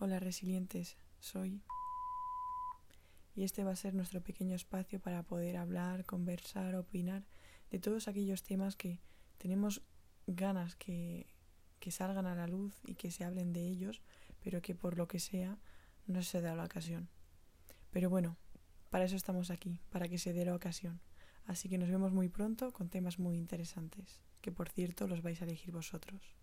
Hola resilientes, soy... Y este va a ser nuestro pequeño espacio para poder hablar, conversar, opinar de todos aquellos temas que tenemos ganas que, que salgan a la luz y que se hablen de ellos, pero que por lo que sea no se da la ocasión. Pero bueno, para eso estamos aquí, para que se dé la ocasión. Así que nos vemos muy pronto con temas muy interesantes, que por cierto los vais a elegir vosotros.